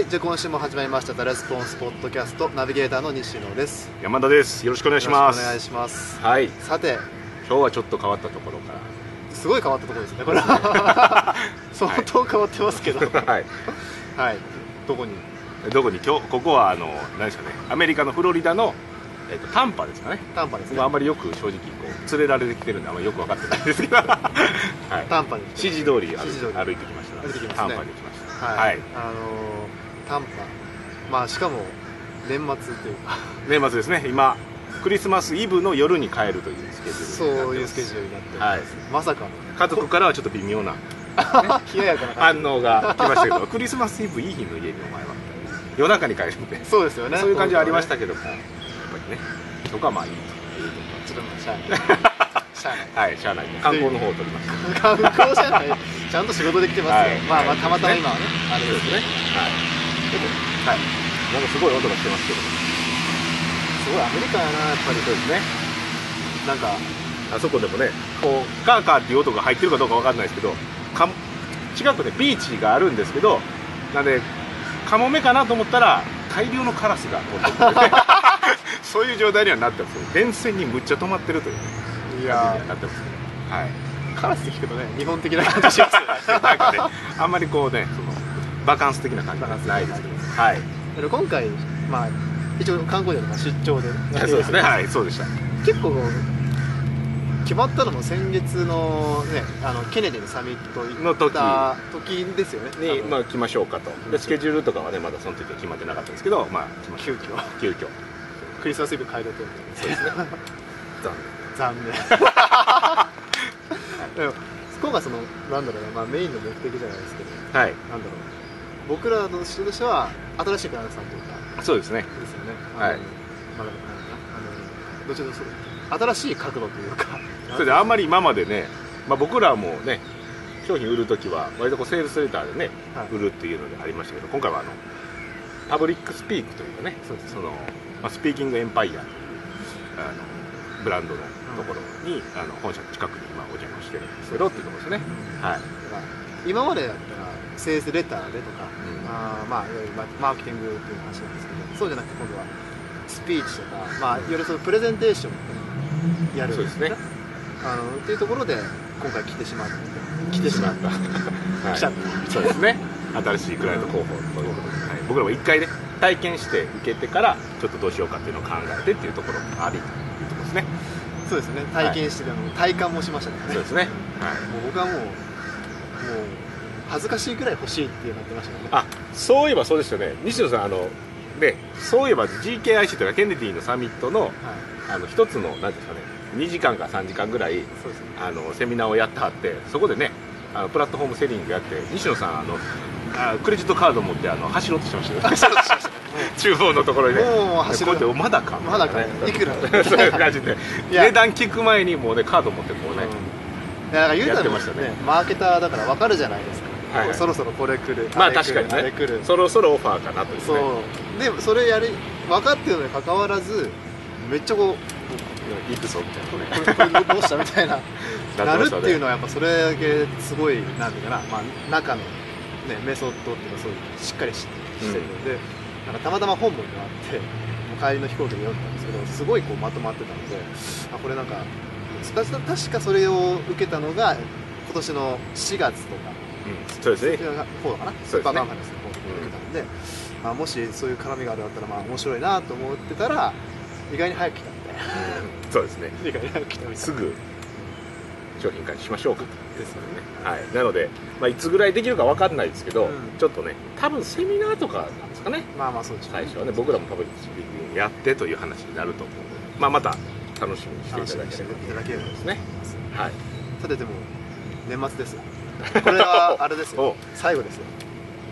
はいじゃあ今週も始まりました「ザ・レスポンスポッドキャストナビゲーターの西野です。山田です。よろしくお願いします。お願いします。はい。さて今日はちょっと変わったところかすごい変わったところですねこれ。は 相当変わってますけど。らはい。はい。どこに？どこに？今日ここはあの何ですかね。アメリカのフロリダの、えっと、タンパですかね。短波ですね。僕あんまりよく正直こう連れられてきてるんであんまりよく分かってないんですけど。はい。短波に指示通り歩いてきました。歩いてきますね。タンパに来ました。はい、はい。あのー短波。まあしかも年末というか。年末ですね。今クリスマスイブの夜に帰るというスケジュールそういうスケジュールになってます、はい。まさかの。家族からはちょっと微妙な 冷ややかな反応が来ましたけどクリスマスイブいい日の家にお前は夜中に帰るんで。そうですよね。そういう感じはありましたけども、はいやっぱりね。そこはまあいいというとこちょっとしゃあない。しゃあない。ろはいしゃあない。観光の方を取りました 観光じゃない。ちゃんと仕事できてますよ、はい。まあまあたまたま今はねあれですね。ね。はいでもはい。なんかすごい音がしてますけど。すごいアメリカやなやっぱりそうですね。なんかあそこでもね。こうカーカーっていう音が入ってるかどうかわかんないですけどか近くでビーチがあるんですけどなんでカモメかなと思ったら大量のカラスが飛んできて そういう状態にはなってますよ。電線にむっちゃ止まってるという。ねい感じにはなってます。ねはい。カラスって聞くとね日本的な感じします なんかねあんまりこうねそのバカンス的な感じ。がないですけどはい。で今回まあ一応観光客の出張で。そうですね。はいそうでした。結構決まったのも先月のねあのケネディのサミット行の時。時ですよね。に、まあ、来ましょうかと。でスケジュールとかはねまだその時は決まってなかったんですけどまあ急遽。急遽。クリスマスイブ帰ろうとそうですね。残残念。でも今回そのなんだろうな、まあ、メインの目的じゃないですけど。念はい。なんだろう僕らの人としては新しいクライアントさんというかそうですね。ですよね。はい。まああのどちらかというと新しい角度というか それであんまり今までね、まあ、僕らもね商品売る時は割とこうセールスレターでね、はい。売るっていうのでありましたけど今回はあのパブリックスピークというかねそうですその、まあ、スピーキングエンパイアというあのブランドのところに、あの本社の近くに今お邪魔してるんですけどっていうところですね。はい。だから今までだったらセールスレターでとか、うん。あーまあいわゆるママーケティングっていう話なんですけどそうじゃなくて今度はスピーチとか、まあ、いわゆるそのプレゼンテーションをやるそうですね。あのっていうところで今回来てしまって来てしまった、はい。来ちゃった。そうですね。新しいクライアント候補ということで、はい、僕らも一回ね体験して受けてからちょっとどうしようかっていうのを考えてっていうところもありというところですね。そうですね。体験して、あの体感もしましたね。そうですね。はい。もう僕はもうもう恥ずかしいぐらい欲しいってなってましたね。あそういえばそうですよね。西野さんあのねそういえば GKIC というかケネディのサミットのはい。あの一つの何ですかね2時間か3時間ぐらいね。あのセミナーをやってはってそこでねあのプラットフォームセリングやって西野さんあのあクレジットカード持ってあの走ろうとしてましたよ。走ろうとしましたね厨房のところにね。もう走ろうってまだか？まだか？いくら？そういう感じで。値段聞く前にもうねカード持ってこうね、いやだから言うたらやってましたね。マーケターだから分かるじゃないですか、はいはい。そろそろこれ来る。まあ確かにね。そろそろオファーかなというね。そう。でそれやり分かってるのにかかわらずめっちゃこういくぞみたいな。ねこれこれどうした？みたいな。な なるっていうのはやっぱそれだけすごいなんていうかな、まあ、中の、ね、メソッドっていうのはそういうしっかりししてるので、なんかたまたま本文があってもう帰りの飛行機で読んだんですけどすごいこうまとまってたのであこれなんか確かそれを受けたのが今年の4月とかうん。そうですね。方かなそうですね。バカンファレンスの方で受けたんで、あもしそういう絡みがあるん。だったらまあ面白いなと思ってたら意外に早く来たみたいなそうですね。意外に早く来たみたいなすぐ商品化にしましょうかですよね。はい、なので、まあ、いつぐらいできるかわかんないですけど、うん。ちょっとね多分セミナーとかなんですかね。まあまあそうでしょう最初はね僕らもパブリックスピーキングやってという話になると思うので、まあ、また楽しみにしていただければ楽しみにしていただければと思います。ねはい。さてでも年末ですよこれはあれですよ。お。最後ですよ。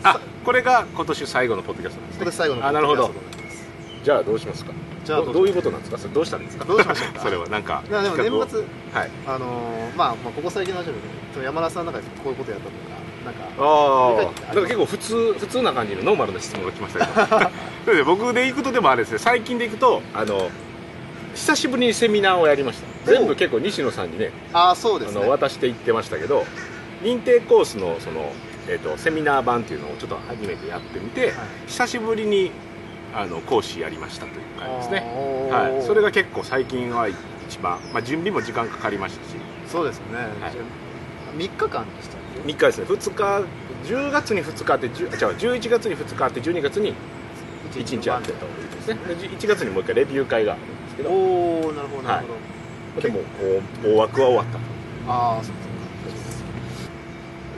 あこれが今年最後のポッドキャストなんですね。これ最後のあなるほどポッドキャストになります。じゃあどうしますか？じゃあどどういうことなんですか？それどうしたらいいんですか？どうしましょうか？それはなんかでも年末はい。あのーまあ、まあここ最近の話だけど山田さんの中でこういうことやったとかなんかああなんか結構普通普通な感じのノーマルな質問が来ましたけど。僕で行くとでもあれですね最近で行くとあの久しぶりにセミナーをやりました。全部結構西野さんにねああそうであすね。の渡していってましたけど認定コースのそのえー、とセミナー版っていうのをちょっと初めてやってみて、はい。久しぶりにあの講師やりましたという感じですね、はい、それが結構最近は一番、まあ、準備も時間かかりましたし。そうですよね、はい。3日間でしたっけ？3日ですね。2日10月に2日あって10違う11月に2日あって12月に1日あってということですね。で。1月にもう一回レビュー会があるんですけど。おおなるほどなるほど、でも大大枠は終わったと。ああそ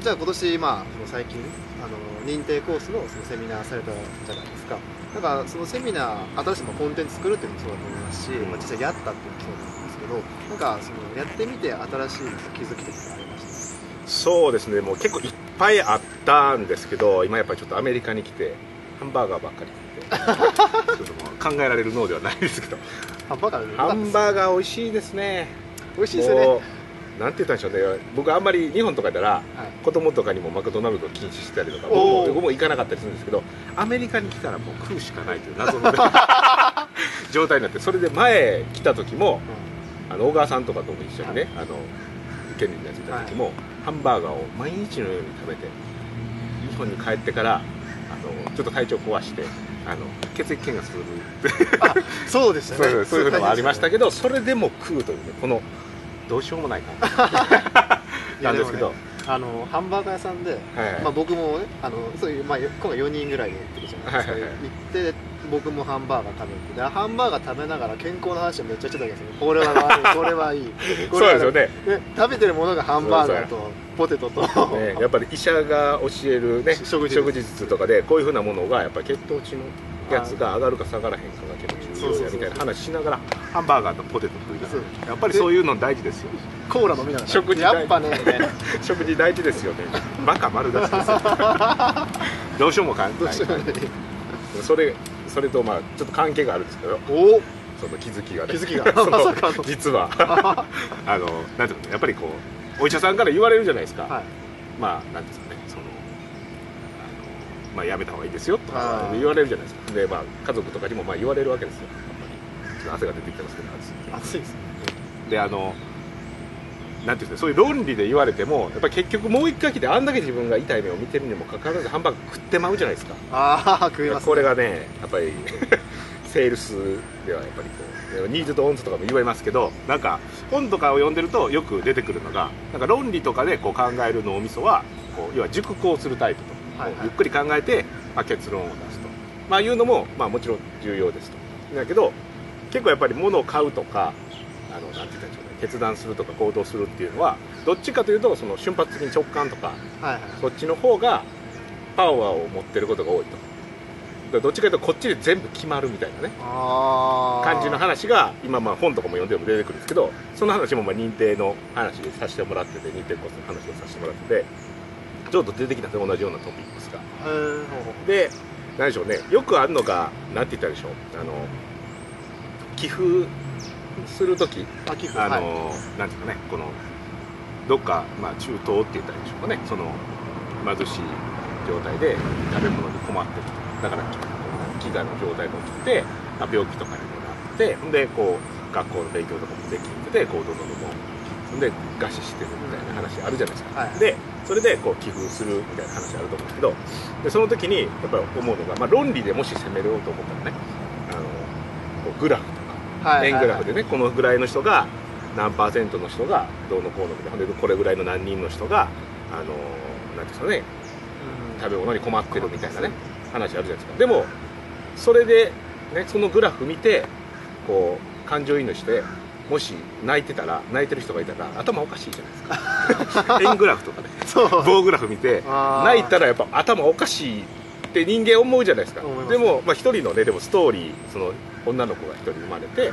じゃあ今年まあその最近あの認定コースのそのセミナーされたじゃないですか。なんかそのセミナー新しいまあコンテンツ作るっていうのもそうだと思いますし、まあ、実際やったっていうのもそうなんですけどなんかそのやってみて新しい気づきとかありました？そうですね。もう結構いっぱいあったんですけど今やっぱりちょっとアメリカに来てハンバーガーばっかり食ってちょっと考えられる脳ではないですけど。ハンバーガーでハンバーガー美味しいですね。美味しいですよねなんて言ったんでしょうね。僕あんまり日本とかだらはい。子供とかにもマクドナルドを禁止してたりとか僕も行かなかったりするんですけどアメリカに来たらもう食うしかないという謎のね 状態になってそれで前来た時もあの小川さんとかとも一緒にね、あの県にやってた時も、ハンバーガーを毎日のように食べて日本に帰ってからあのちょっと体調壊してあの血液検査するそうでしたね。そういうのもありましたけどそれでも食うというねこのどうしようもない感じ。なんですけど、ねあのハンバーガー屋さんで、はい。まあ、僕もねあのそういう、まあ、今回4人ぐらいで行ってるじゃないですか、はいはい。はい行って僕もハンバーガー食べてでハンバーガー食べながら健康の話をめっちゃしてたんですよこれは悪い これはいい。こそうですよね。ね食べてるものがハンバーガーとポテトと、ね、やっぱり医者が教える、ね、食事術。とかでこういうふうなものがやっぱり血糖値のやつが上がるか下がらへんかが結構重要やみたいな話しながらハンバーガーとポテト食いなそう。がらやっぱりそういうの大事ですよ。コーラ飲みながら。食事やっぱね。食事大事ですよね。バカ丸出しですよ。どうしようもかんないそれそれとまあちょっと関係があるんですけど。おその気づきがね。気づきが。その。実は。あのなんていうのやっぱりこうお医者さんから言われるじゃないですか、はい。まあなんていうんですかまあやめた方がいいですよとあかー言われるじゃないですか。でまあ家族とかにもまあ言われるわけですよ。汗が出てきてますけど熱いですね。であのなんていうんですかそういう論理で言われてもやっぱり結局もう一回来てあんだけ自分が痛い目を見てるにもかかわらずハンバーガー食ってまうじゃないですか。ああ食います、ね、これがねやっぱり セールスではやっぱりこうニーズとオンズとかも言われますけどなんか本とかを読んでるとよく出てくるのがなんか論理とかでこう考える脳みそはこう要は熟考するタイプと、ゆっくり考えて、まあ、結論を出すと、まあ、いうのも、まあ、もちろん重要ですと。だけど結構やっぱり物を買うとかあのなんてんでしょうね。決断するとか行動するっていうのはどっちかというとその瞬発的に直感とかはいはい。そっちの方がパワーを持ってることが多いと。どっちかというとこっちで全部決まるみたいなね。感じの話が今まあ本とかも読んでも出てくるんですけどその話もまあ認定の話でさせてもらってて認定コースの話をさせてもらっててちょっと出てきた同じようなトピックスが。で何でしょうね。よくあるのがなんて言ったらいいでしょう。あの寄付する時。ああの、はい。なんていうかね。このどっか、まあ、中東って言ったらいいでしょうかね。その貧しい状態で食べ物に困ってると。だから飢餓の状態も起きて、まあ、病気とかにもなってでこう学校の勉強とかもできんでこうどんどんどんどんで餓死してるみたいな話あるじゃないですか、はいでそれでこう寄付するみたいな話あると思うんですけどでその時にやっぱり思うのが、まあ、論理でもし攻めようと思ったらねあのこうグラフとか円グラフでねこのぐらいの人が何パーセントの人がどうのこうのみたいな。でこれぐらいの何人の人があのなんていうんですかねうん。食べ物に困ってるみたいなね話あるじゃないですか。でもそれで、ね、そのグラフ見てこう感情移入してもし泣いてたら泣いてる人がいたら頭おかしいじゃないですか。円グラフとかね。棒グラフ見て泣いたらやっぱ頭おかしいって人間思うじゃないですか。思います。でもまあ一人のねでもストーリーその女の子が一人生まれて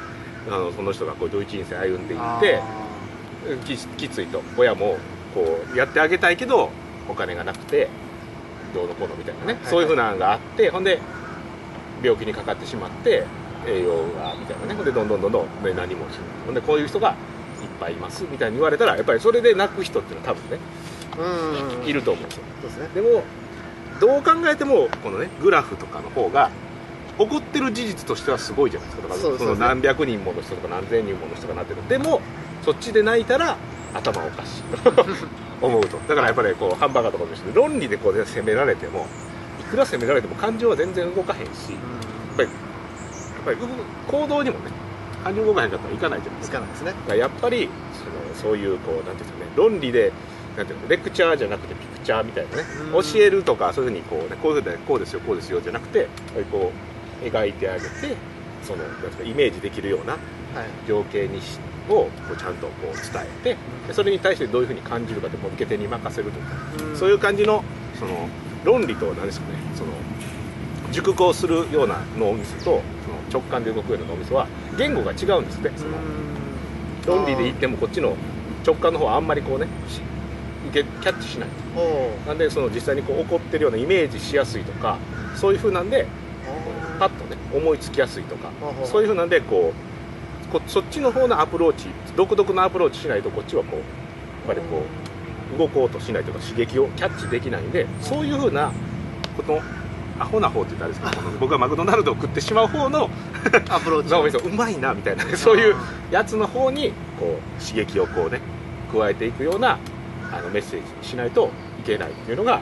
あのその人がこうどういう人生歩んでいってききついと。親もこうやってあげたいけどお金がなくてどうのこうのみたいなね、はいそういうふうなのがあってほんで病気にかかってしまって栄養がみたいなね。ほんでどんどんどんどんで何もしない。ほんでこういう人がいっぱいいますみたいに言われたらやっぱりそれで泣く人っていうのは多分ねいると思うんですよ。そうですね。でもどう考えてもこのねグラフとかの方が起こってる事実としてはすごいじゃないですか。だからその何百人もの人とか何千人もの人がなってる。でもそっちで泣いたら頭おかしい。と 思うと。だからやっぱりこうハンバーガーとかも一緒で論理でこう、ね、責められてもいくら責められても感情は全然動かへんしやっぱりぱり行動にもね感情動かへんかったらいかないじゃないですか。つかないですね。だからやっぱりそのそういうこうなんていうんですかね論理でなんていうのレクチャーじゃなくてピクチャーみたいなねうん。教えるとかそういうふうにこう、ね、こういうふうでこうですよこうですよじゃなくてこう描いてあげてそのなんかイメージできるようなはい。情景にしをこうちゃんとこう伝えてでそれに対してどういうふうに感じるかってもう受け手に任せるとか、そういう感じのその論理と何ですかねその熟考するような脳みそと直感で動くような脳みそは言語が違うんですって。その論理で言ってもこっちの直感の方はあんまりこうねし受けキャッチしない。なんでその実際にこう起こってるようなイメージしやすいとかそういうふうなんでパッとね思いつきやすいとかそういうふうなんでこうこそっちの方のアプローチ独特のアプローチしないとこっちはこうやっぱりこう動こうとしないとか刺激をキャッチできないんでそういうふうなこのアホな方って言ったらあれですけど 僕がマクドナルドを食ってしまう方の アプローチ脳みそうまいなみたいなねそういうやつの方にこう刺激をこうね加えていくようなあのメッセージにしないといけないっていうのが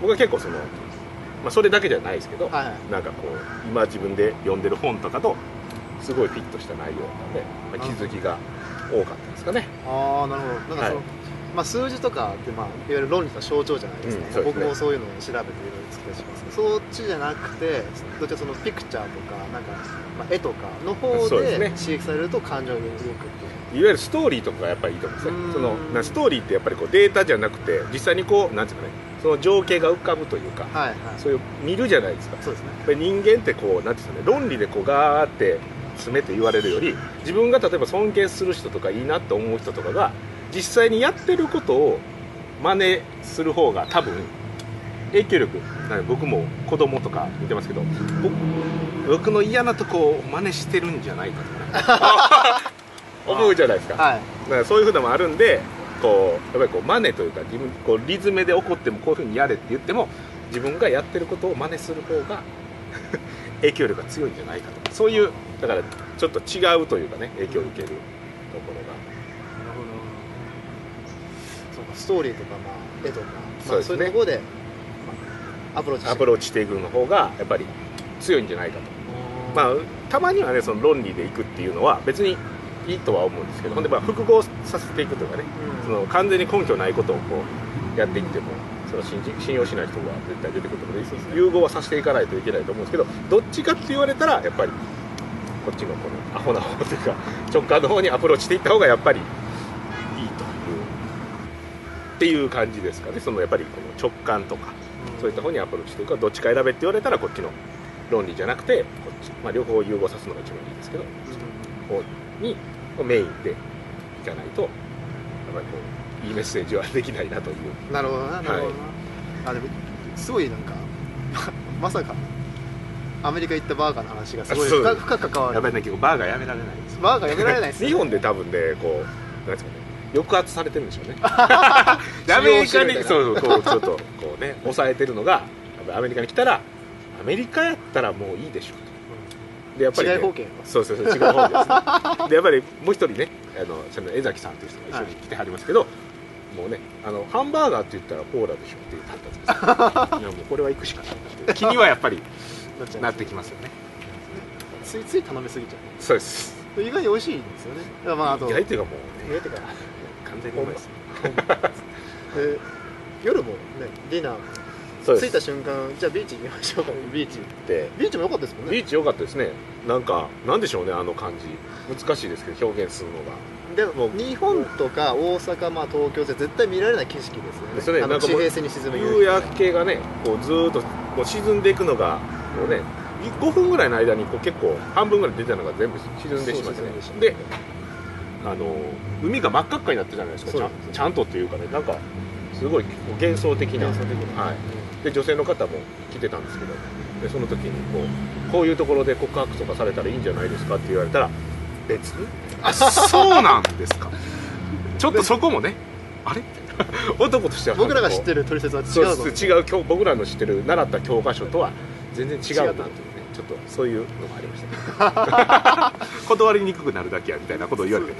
僕は結構その、まあ、それだけじゃないですけど、はいはい。なんかこう今自分で読んでる本とかとすごいフィットした内容なので、まあ、気づきが多かったですかね。ああなるほど。なんかその、はいまあ、数字とかって、まあ、いわゆる論理の象徴じゃないですか、うんすね。僕もそういうのを調べていろいろ作ったりします。そっちじゃなくてどっちかそのピクチャーとかなんか、まあ、絵とかの方で刺激されると感情が動くっていう。いわゆるストーリーとかがやっぱりいいと思うんですうん。ねそのなストーリーってやっぱりこうデータじゃなくて実際にこうなんていうかねその情景が浮かぶというかはいはい。そういう見るじゃないですか。そうですね。人間ってこうなんていうんですかね論理でこうガーって詰めて言われるより自分が例えば尊敬する人とかいいなって思う人とかが実際にやってることを真似する方が多分影響力僕も子供とか見てますけど僕僕の嫌なとこを真似してるんじゃないかとかね。思うじゃないですか。はい。だからそういうふうなのもあるんでこうやっぱりこう真似というか自分こうリズムで怒ってもこういうふうにやれって言っても自分がやってることを真似する方が 影響力が強いんじゃないかとかそういうだからちょっと違うというかね影響を受けるところなるほどそうかストーリーとか、まあ、絵とか、まあ、そういうところで、まあ、アプローチがアプローチしていくの方がやっぱり強いんじゃないかと。まあたまにはねその論理でいくっていうのは別にいいとは思うんですけどほん。でまあ複合させていくとかねうん。その完全に根拠ないことをこうやっていってもその信じ信用しない人が絶対出てくるので融合はさせていかないといけないと思うんですけどどっちかって言われたらやっぱりこっちのこのアホな方というか直感の方にアプローチしていった方がやっぱりっていう感じですかね。そのやっぱりこの直感とかそういった方にアプローチしていくかどっちか選べって言われたらこっちの論理じゃなくてこっち、まあ、両方融合させるのが一番いいですけど方にメインでいかないとやっぱりこういいメッセージはできないなという。うんなるほどななるほどな、あでもすごいなんかま まさかアメリカ行ったバーガーの話がすごい深く関わる。やっぱりね結構バーガーやめられないんですよ。バーガーやめられないですね。日本で多分ねこうなんですかね抑圧されてるんでしょうね。で アメリカに使そうそうこうちょっとこうね 抑えてるのがアメリカに来たらアメリカやったらもういいでしょうと。でやっぱり、ね、違い方形そうそうそう違う方 ですねでやっぱりもう一人ねあのその江崎さんという人が一緒に来てはりますけど、もうねあのハンバーガーって言ったらコーラでしょって言ったんです。よいやもうこれは行くしかないなって気にはやっぱりなってきますよね。ついつい頼みすぎちゃそうです。う意外に美味しいんですよね。だからまああと。意外というかもうね意外というか。完全にうまい。ですで夜もねディナー。着いた瞬間じゃあビーチ行きましょうか。ビーチでビーチも良かったですもんね。ビーチ良かったですね。なんかなんでしょうねあの感じ。難しいですけど表現するのが。でもう日本とか大阪、まあ、東京で絶対見られない景色ですよね。ね。地平線に沈む夕焼けがねこうずーっとこう沈んでいくのがこうね5分ぐらいの間にこう結構半分ぐらい出たのが全部沈んでしまってね。であの海が真っ赤っかになってたじゃないですかちゃんちゃんとっていうかねなんかすごい幻想的な。幻想的な。はい、で女性の方も来てたんですけどでその時にこうこういうところで告白とかされたらいいんじゃないですかって言われたら別？にあそうなんですか。ちょっとそこもねあれ？男としては僕らが知ってるる取説は違そう違う教僕らの知ってる習った教科書とは全然違うなとちちょっとそういうのもありました。断りにくくなるだけやみたいなことを言われて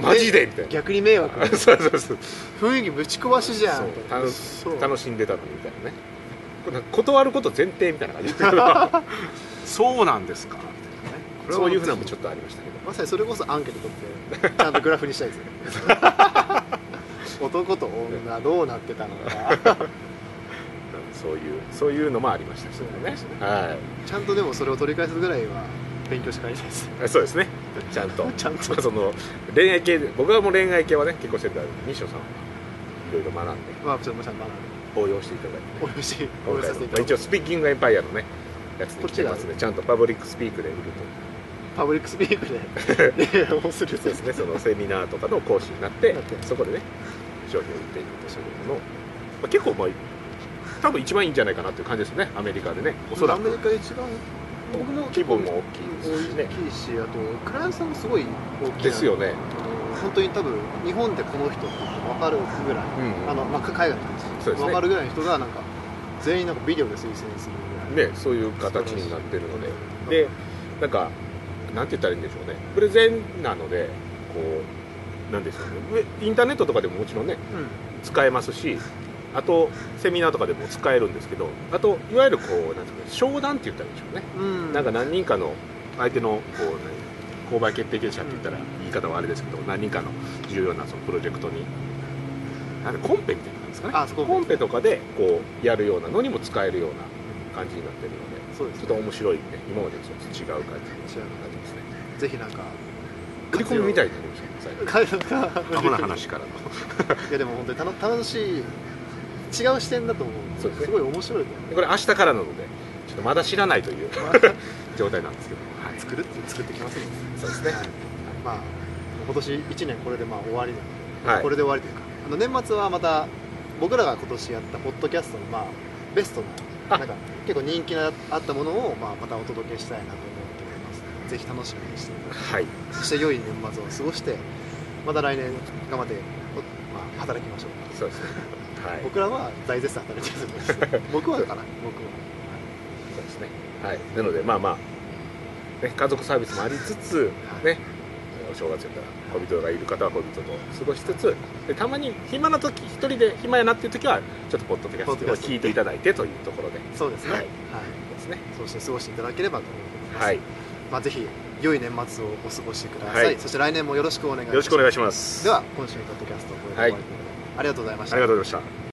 マジで？みたいな。逆に迷惑？そうそうそう。雰囲気ぶち壊しじゃん。楽しんでたのにみたいなね。断ること前提みたいな感じで そうなんですか？みたいなそういうふうなのもちょっとありましたけど。まさにそれこそアンケート取ってちゃんとグラフにしたいですよ男と女どうなってたのかそういうそういうのもありました。けどねはちゃんとでもそれを取り返すぐらいは勉強して帰りたいです。いそうですね。ちゃんと。ちゃんと。まあその恋愛系で僕はもう恋愛系はね結構してた西野さんは。いろいろ学んで。まあちょっとちゃんと応用していただいて。おいしい応今回もまあ援させていただいて。一応スピーキングエンパイアのねやつに来てますねちゃんとパブリックスピークで売るパブリックスピークで。恋愛をするとそうですね。そのセミナーとかの講師になってそこでね商品を売っていくというのの、まあ、結構まあ多分一番いいんじゃないかなっていう感じですね。アメリカでね。おそらアメリくカ一番僕も規模も大きいです。しね大きいしあとクライアントさんもすごい大きいですよね。本当に多分日本でこの人って分かるぐらい、うんあのまあ、海外の人ね。分かるぐらいの人がなんか全員なんかビデオで推薦するぐらいね、そういう形になってるので、で、なんか、なんて言ったらいいんでしょうね、プレゼンなので、こう、なんでしょうね、インターネットとかでももちろんね、使えますし、あと、セミナーとかでも使えるんですけど、あと、いわゆるこう、なんていうか、商談って言ったらいいんでしょうね、うん、うん、なんか何人かの相手の、こう、何購買決定権者って言ったら、言い方はあれですけど、何人かの重要なそのプロジェクトに、なんでコンペみたいなんですかね、あコンペとかでこうやるようなのにも使えるような感じになってるので。そうですちょっと面白いね、今までと違う感じになってますね。ぜひなんか売り込みみたいになりましたね、最後。海外アホな話からの。いやでも本当に楽楽しい違う視点だと思うんそうですね。すごい面白いと思でこれ明日からなので、ちょっとまだ知らないという 状態なんですけど、はい、作るって作ってきますよね。そうですね。はい。まあ今年1年これでまあ終わりなので、はい。これで終わりというかあの年末はまた僕らが今年やったポッドキャストのまあベストあ。ななんか結構人気のあったものをまあまたお届けしたいなと思っております。ぜひ楽しみにしていただいて。はい、そして良い年末を過ごしてまた来年頑張って、おまあ、働きましょう。そうですね。はい、僕らは大絶賛働いてるんです。僕はかな僕は。そうですね。はい、なので、まあまあ、ね、家族サービスもありつつ、ね、お正月やったら恋人がいる方は恋人と過ごしつつ、でたまに暇な時、一人で暇やなっていう時は、ちょっとポッドキャストを聞いていただいてというところで、そうですね。ははい。い、ですね。そうして過ごしていただければと思います、はい、よまあ、ぜひ良い年末をお過ごしください、はい。そして来年もよろしくお願いします。ろしくお願いします。では今週のポッドキャストをこれで終わりとい。うことで、ありがとうございましたありがとうございました。